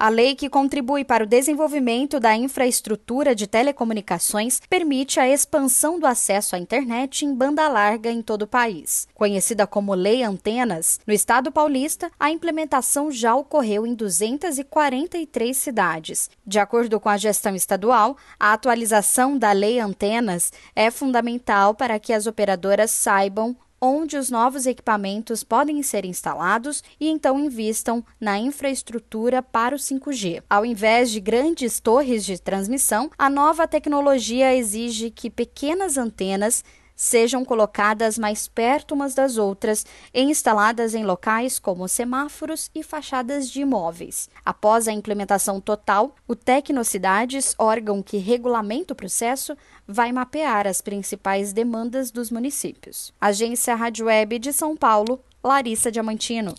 A lei que contribui para o desenvolvimento da infraestrutura de telecomunicações permite a expansão do acesso à internet em banda larga em todo o país. Conhecida como Lei Antenas, no estado paulista, a implementação já ocorreu em 243 cidades. De acordo com a gestão estadual, a atualização da Lei Antenas é fundamental para que as operadoras saibam onde os novos equipamentos podem ser instalados e então invistam na infraestrutura para o 5G. Ao invés de grandes torres de transmissão, a nova tecnologia exige que pequenas antenas sejam colocadas mais perto umas das outras e instaladas em locais como semáforos e fachadas de imóveis. Após a implementação total, o Tecnocidades, órgão que regulamenta o processo, vai mapear as principais demandas dos municípios. Agência Rádio Web de São Paulo, Larissa Diamantino.